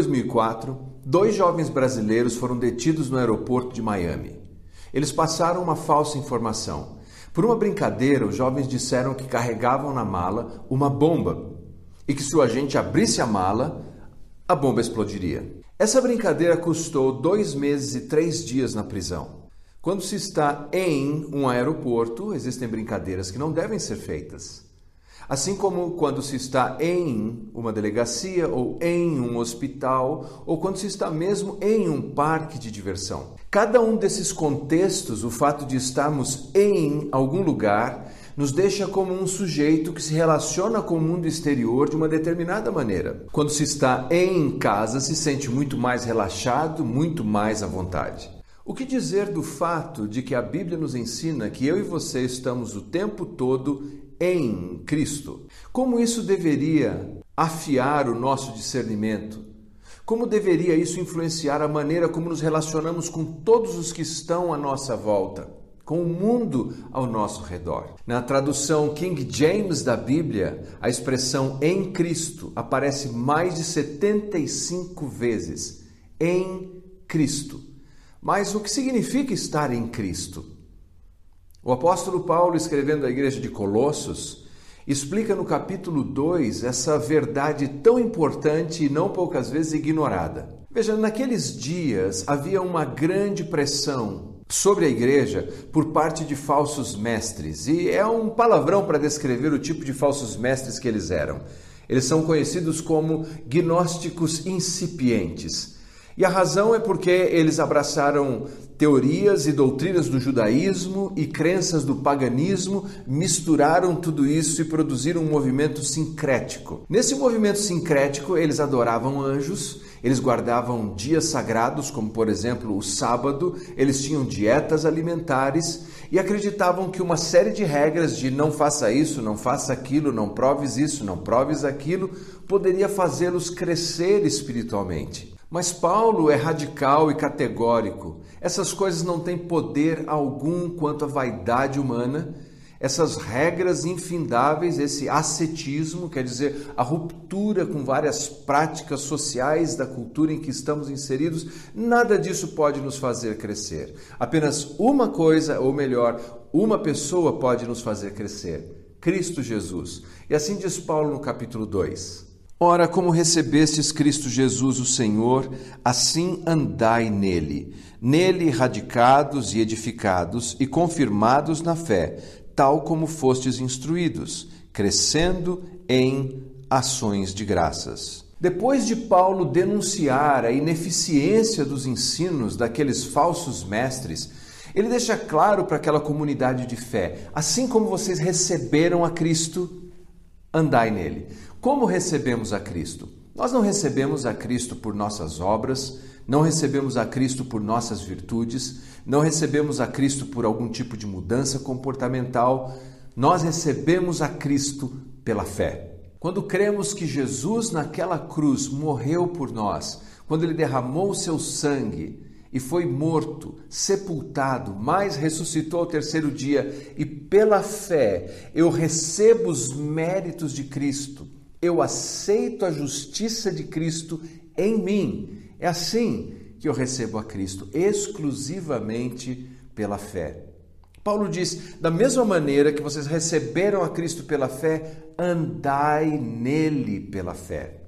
Em outubro de 2004, dois jovens brasileiros foram detidos no aeroporto de Miami. Eles passaram uma falsa informação. Por uma brincadeira, os jovens disseram que carregavam na mala uma bomba e que se o agente abrisse a mala, a bomba explodiria. Essa brincadeira custou dois meses e três dias na prisão. Quando se está em um aeroporto, existem brincadeiras que não devem ser feitas. Assim como quando se está em uma delegacia ou em um hospital ou quando se está mesmo em um parque de diversão. Cada um desses contextos, o fato de estarmos em algum lugar, nos deixa como um sujeito que se relaciona com o mundo exterior de uma determinada maneira. Quando se está em casa, se sente muito mais relaxado, muito mais à vontade. O que dizer do fato de que a Bíblia nos ensina que eu e você estamos o tempo todo em Cristo? Como isso deveria afiar o nosso discernimento? Como deveria isso influenciar a maneira como nos relacionamos com todos os que estão à nossa volta? com o mundo ao nosso redor. Na tradução King James da Bíblia, a expressão em Cristo aparece mais de 75 vezes. Em Cristo. Mas o que significa estar em Cristo? O apóstolo Paulo, escrevendo à igreja de Colossos, explica no capítulo 2 essa verdade tão importante e não poucas vezes ignorada. Veja, naqueles dias havia uma grande pressão sobre a igreja por parte de falsos mestres, e é um palavrão para descrever o tipo de falsos mestres que eles eram. Eles são conhecidos como gnósticos incipientes. E a razão é porque eles abraçaram teorias e doutrinas do judaísmo e crenças do paganismo, misturaram tudo isso e produziram um movimento sincrético. Nesse movimento sincrético, eles adoravam anjos, eles guardavam dias sagrados, como por exemplo o sábado, eles tinham dietas alimentares e acreditavam que uma série de regras de não faça isso, não faça aquilo, não proves isso, não proves aquilo, poderia fazê-los crescer espiritualmente. Mas Paulo é radical e categórico. Essas coisas não têm poder algum quanto à vaidade humana. Essas regras infindáveis, esse ascetismo, quer dizer, a ruptura com várias práticas sociais da cultura em que estamos inseridos, nada disso pode nos fazer crescer. Apenas uma coisa, ou melhor, uma pessoa pode nos fazer crescer: Cristo Jesus. E assim diz Paulo no capítulo 2. Ora, como recebestes Cristo Jesus, o Senhor, assim andai nele, nele radicados e edificados e confirmados na fé, tal como fostes instruídos, crescendo em ações de graças. Depois de Paulo denunciar a ineficiência dos ensinos daqueles falsos mestres, ele deixa claro para aquela comunidade de fé: assim como vocês receberam a Cristo, andai nele. Como recebemos a Cristo? Nós não recebemos a Cristo por nossas obras, não recebemos a Cristo por nossas virtudes, não recebemos a Cristo por algum tipo de mudança comportamental, nós recebemos a Cristo pela fé. Quando cremos que Jesus naquela cruz morreu por nós, quando ele derramou o seu sangue e foi morto, sepultado, mas ressuscitou ao terceiro dia, e pela fé eu recebo os méritos de Cristo eu aceito a justiça de Cristo em mim. É assim que eu recebo a Cristo, exclusivamente pela fé. Paulo diz: da mesma maneira que vocês receberam a Cristo pela fé, andai nele pela fé.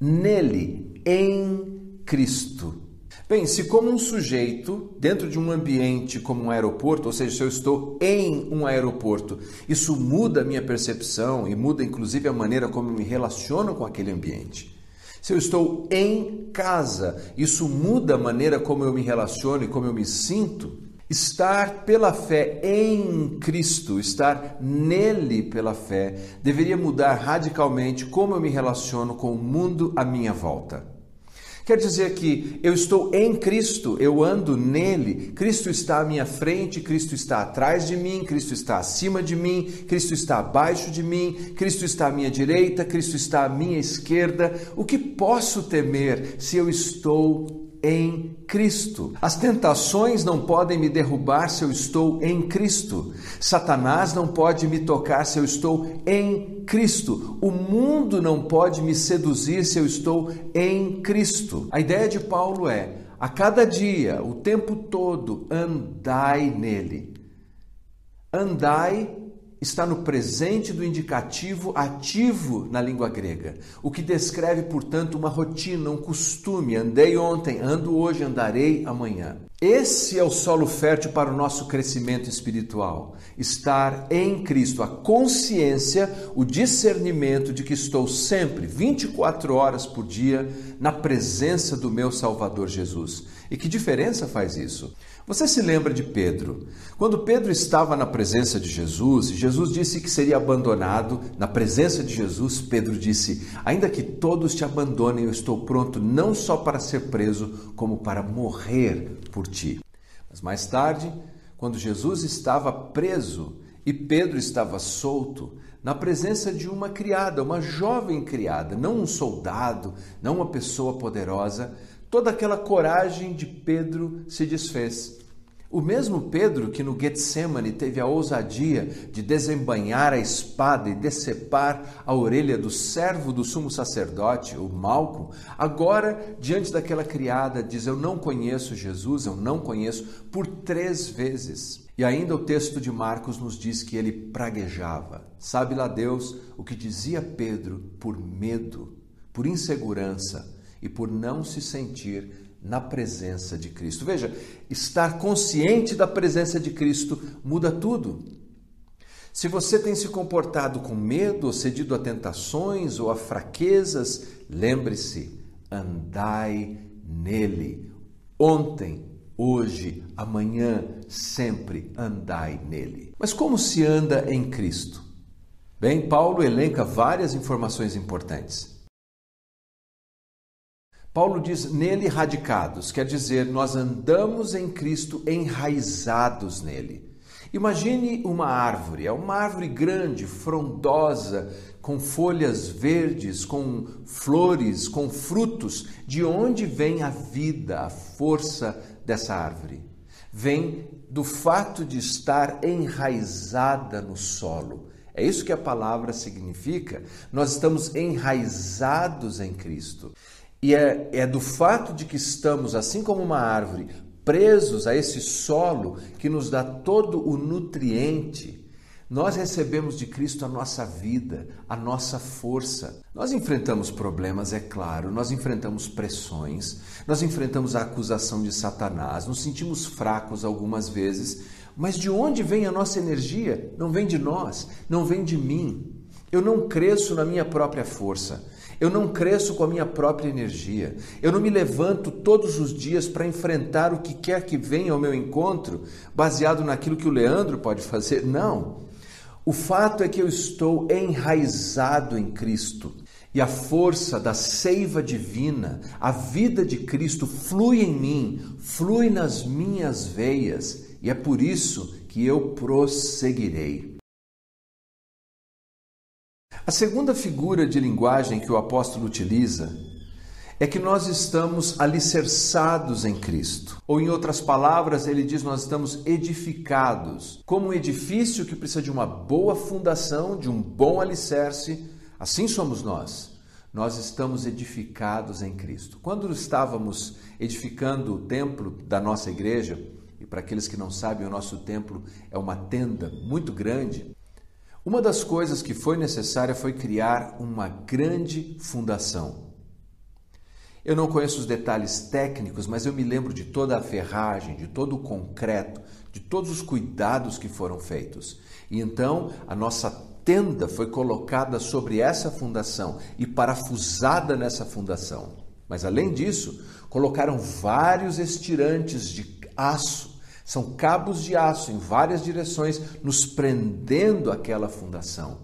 Nele, em Cristo. Bem, se como um sujeito dentro de um ambiente como um aeroporto, ou seja, se eu estou em um aeroporto, isso muda a minha percepção e muda inclusive a maneira como me relaciono com aquele ambiente. Se eu estou em casa, isso muda a maneira como eu me relaciono e como eu me sinto. Estar pela fé em Cristo, estar nele pela fé, deveria mudar radicalmente como eu me relaciono com o mundo à minha volta. Quer dizer que eu estou em Cristo, eu ando nele, Cristo está à minha frente, Cristo está atrás de mim, Cristo está acima de mim, Cristo está abaixo de mim, Cristo está à minha direita, Cristo está à minha esquerda. O que posso temer se eu estou em Cristo. As tentações não podem me derrubar se eu estou em Cristo. Satanás não pode me tocar se eu estou em Cristo. O mundo não pode me seduzir se eu estou em Cristo. A ideia de Paulo é: a cada dia, o tempo todo, andai nele. Andai está no presente do indicativo ativo na língua grega, o que descreve, portanto, uma rotina, um costume. Andei ontem, ando hoje, andarei amanhã. Esse é o solo fértil para o nosso crescimento espiritual. Estar em Cristo, a consciência, o discernimento de que estou sempre, 24 horas por dia, na presença do meu Salvador Jesus. E que diferença faz isso? Você se lembra de Pedro? Quando Pedro estava na presença de Jesus, Jesus disse que seria abandonado. Na presença de Jesus, Pedro disse: Ainda que todos te abandonem, eu estou pronto não só para ser preso, como para morrer por ti. Mas mais tarde, quando Jesus estava preso e Pedro estava solto, na presença de uma criada, uma jovem criada, não um soldado, não uma pessoa poderosa, toda aquela coragem de Pedro se desfez. O mesmo Pedro que no Getsemane teve a ousadia de desembanhar a espada e decepar a orelha do servo do sumo sacerdote, o Malco, agora, diante daquela criada, diz: Eu não conheço Jesus, eu não conheço, por três vezes. E ainda o texto de Marcos nos diz que ele praguejava. Sabe lá Deus o que dizia Pedro por medo, por insegurança e por não se sentir na presença de Cristo. Veja, estar consciente da presença de Cristo muda tudo. Se você tem se comportado com medo, cedido a tentações ou a fraquezas, lembre-se, andai nele. Ontem, hoje, amanhã, sempre andai nele. Mas como se anda em Cristo? Bem, Paulo elenca várias informações importantes. Paulo diz nele radicados, quer dizer, nós andamos em Cristo enraizados nele. Imagine uma árvore, é uma árvore grande, frondosa, com folhas verdes, com flores, com frutos. De onde vem a vida, a força dessa árvore? Vem do fato de estar enraizada no solo. É isso que a palavra significa. Nós estamos enraizados em Cristo. E é, é do fato de que estamos, assim como uma árvore, presos a esse solo que nos dá todo o nutriente. Nós recebemos de Cristo a nossa vida, a nossa força. Nós enfrentamos problemas, é claro, nós enfrentamos pressões, nós enfrentamos a acusação de Satanás, nos sentimos fracos algumas vezes, mas de onde vem a nossa energia? Não vem de nós, não vem de mim. Eu não cresço na minha própria força. Eu não cresço com a minha própria energia. Eu não me levanto todos os dias para enfrentar o que quer que venha ao meu encontro, baseado naquilo que o Leandro pode fazer. Não. O fato é que eu estou enraizado em Cristo. E a força da seiva divina, a vida de Cristo flui em mim, flui nas minhas veias, e é por isso que eu prosseguirei. A segunda figura de linguagem que o apóstolo utiliza é que nós estamos alicerçados em Cristo. Ou, em outras palavras, ele diz: nós estamos edificados. Como um edifício que precisa de uma boa fundação, de um bom alicerce, assim somos nós. Nós estamos edificados em Cristo. Quando estávamos edificando o templo da nossa igreja, e para aqueles que não sabem, o nosso templo é uma tenda muito grande, uma das coisas que foi necessária foi criar uma grande fundação. Eu não conheço os detalhes técnicos, mas eu me lembro de toda a ferragem, de todo o concreto, de todos os cuidados que foram feitos. E então a nossa tenda foi colocada sobre essa fundação e parafusada nessa fundação. Mas além disso, colocaram vários estirantes de aço são cabos de aço em várias direções, nos prendendo àquela fundação.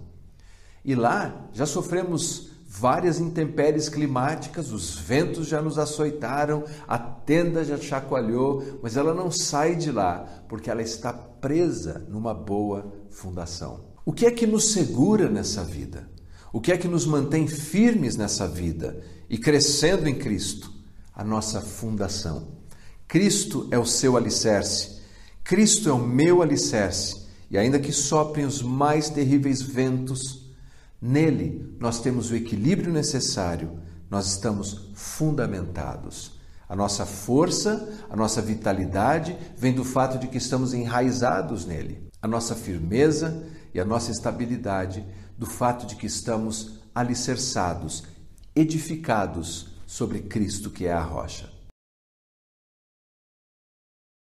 E lá já sofremos várias intempéries climáticas, os ventos já nos açoitaram, a tenda já chacoalhou, mas ela não sai de lá, porque ela está presa numa boa fundação. O que é que nos segura nessa vida? O que é que nos mantém firmes nessa vida e crescendo em Cristo? a nossa fundação. Cristo é o seu alicerce. Cristo é o meu alicerce. E ainda que soprem os mais terríveis ventos, nele nós temos o equilíbrio necessário, nós estamos fundamentados. A nossa força, a nossa vitalidade vem do fato de que estamos enraizados nele. A nossa firmeza e a nossa estabilidade do fato de que estamos alicerçados, edificados sobre Cristo, que é a rocha.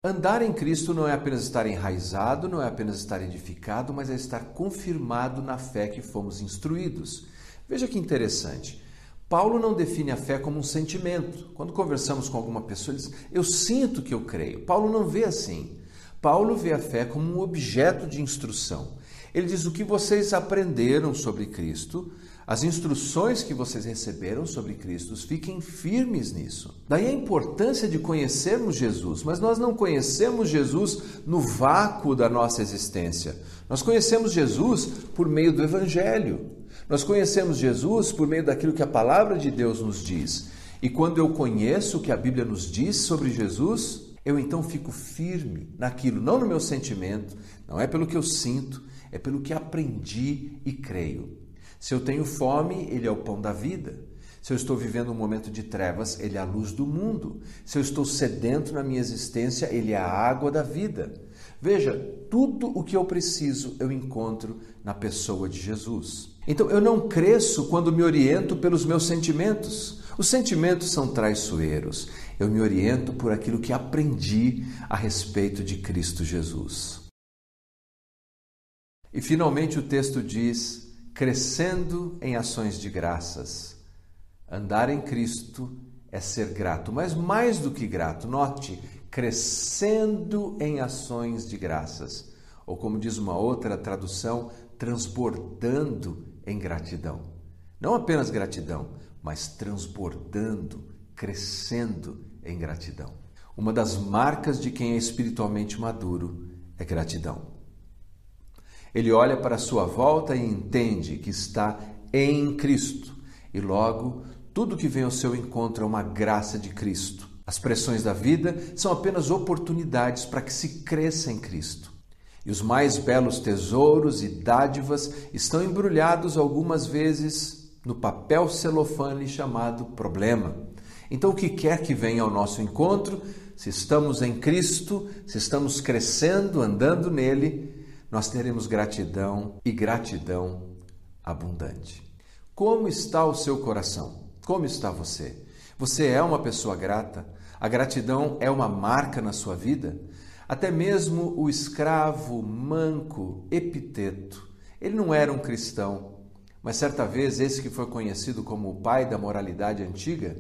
Andar em Cristo não é apenas estar enraizado, não é apenas estar edificado, mas é estar confirmado na fé que fomos instruídos. Veja que interessante. Paulo não define a fé como um sentimento. Quando conversamos com alguma pessoa, ele diz: Eu sinto que eu creio. Paulo não vê assim. Paulo vê a fé como um objeto de instrução. Ele diz: O que vocês aprenderam sobre Cristo, as instruções que vocês receberam sobre Cristo, fiquem firmes nisso. Daí a importância de conhecermos Jesus, mas nós não conhecemos Jesus no vácuo da nossa existência. Nós conhecemos Jesus por meio do Evangelho. Nós conhecemos Jesus por meio daquilo que a palavra de Deus nos diz. E quando eu conheço o que a Bíblia nos diz sobre Jesus, eu então fico firme naquilo, não no meu sentimento, não é pelo que eu sinto, é pelo que aprendi e creio. Se eu tenho fome, ele é o pão da vida. Se eu estou vivendo um momento de trevas, ele é a luz do mundo. Se eu estou sedento na minha existência, ele é a água da vida. Veja, tudo o que eu preciso eu encontro na pessoa de Jesus. Então eu não cresço quando me oriento pelos meus sentimentos. Os sentimentos são traiçoeiros. Eu me oriento por aquilo que aprendi a respeito de Cristo Jesus. E finalmente o texto diz: crescendo em ações de graças. Andar em Cristo é ser grato, mas mais do que grato, note, crescendo em ações de graças. Ou como diz uma outra tradução, transbordando em gratidão. Não apenas gratidão, mas transbordando, crescendo em gratidão. Uma das marcas de quem é espiritualmente maduro é gratidão. Ele olha para sua volta e entende que está em Cristo. E logo, tudo que vem ao seu encontro é uma graça de Cristo. As pressões da vida são apenas oportunidades para que se cresça em Cristo. E os mais belos tesouros e dádivas estão embrulhados algumas vezes no papel celofane chamado problema. Então, o que quer que venha ao nosso encontro, se estamos em Cristo, se estamos crescendo, andando nele, nós teremos gratidão e gratidão abundante. Como está o seu coração? Como está você? Você é uma pessoa grata? A gratidão é uma marca na sua vida? Até mesmo o escravo manco Epiteto, ele não era um cristão, mas certa vez esse que foi conhecido como o pai da moralidade antiga,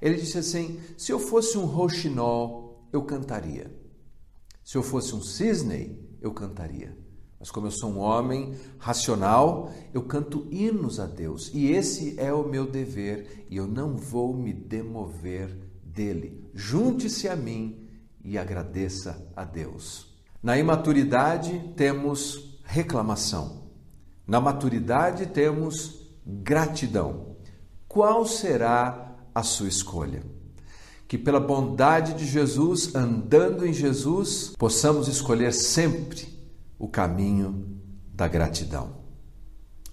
ele disse assim: se eu fosse um roxinol, eu cantaria. Se eu fosse um cisne, eu cantaria. Mas como eu sou um homem racional, eu canto hinos a Deus. E esse é o meu dever, e eu não vou me demover dele. Junte-se a mim e agradeça a Deus. Na imaturidade temos reclamação. Na maturidade temos gratidão. Qual será a sua escolha? Que pela bondade de Jesus, andando em Jesus, possamos escolher sempre o caminho da gratidão.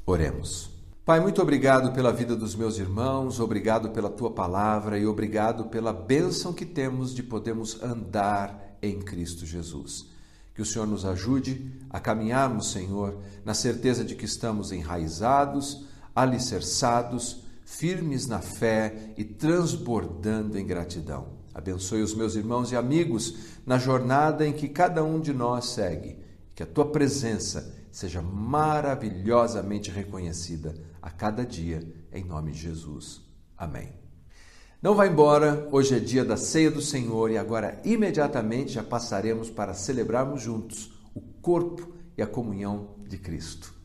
Oremos. Pai, muito obrigado pela vida dos meus irmãos, obrigado pela tua palavra e obrigado pela bênção que temos de podermos andar em Cristo Jesus. Que o Senhor nos ajude a caminharmos, Senhor, na certeza de que estamos enraizados, alicerçados, firmes na fé e transbordando em gratidão. Abençoe os meus irmãos e amigos na jornada em que cada um de nós segue que a tua presença seja maravilhosamente reconhecida a cada dia, em nome de Jesus. Amém. Não vá embora, hoje é dia da ceia do Senhor e agora imediatamente já passaremos para celebrarmos juntos o corpo e a comunhão de Cristo.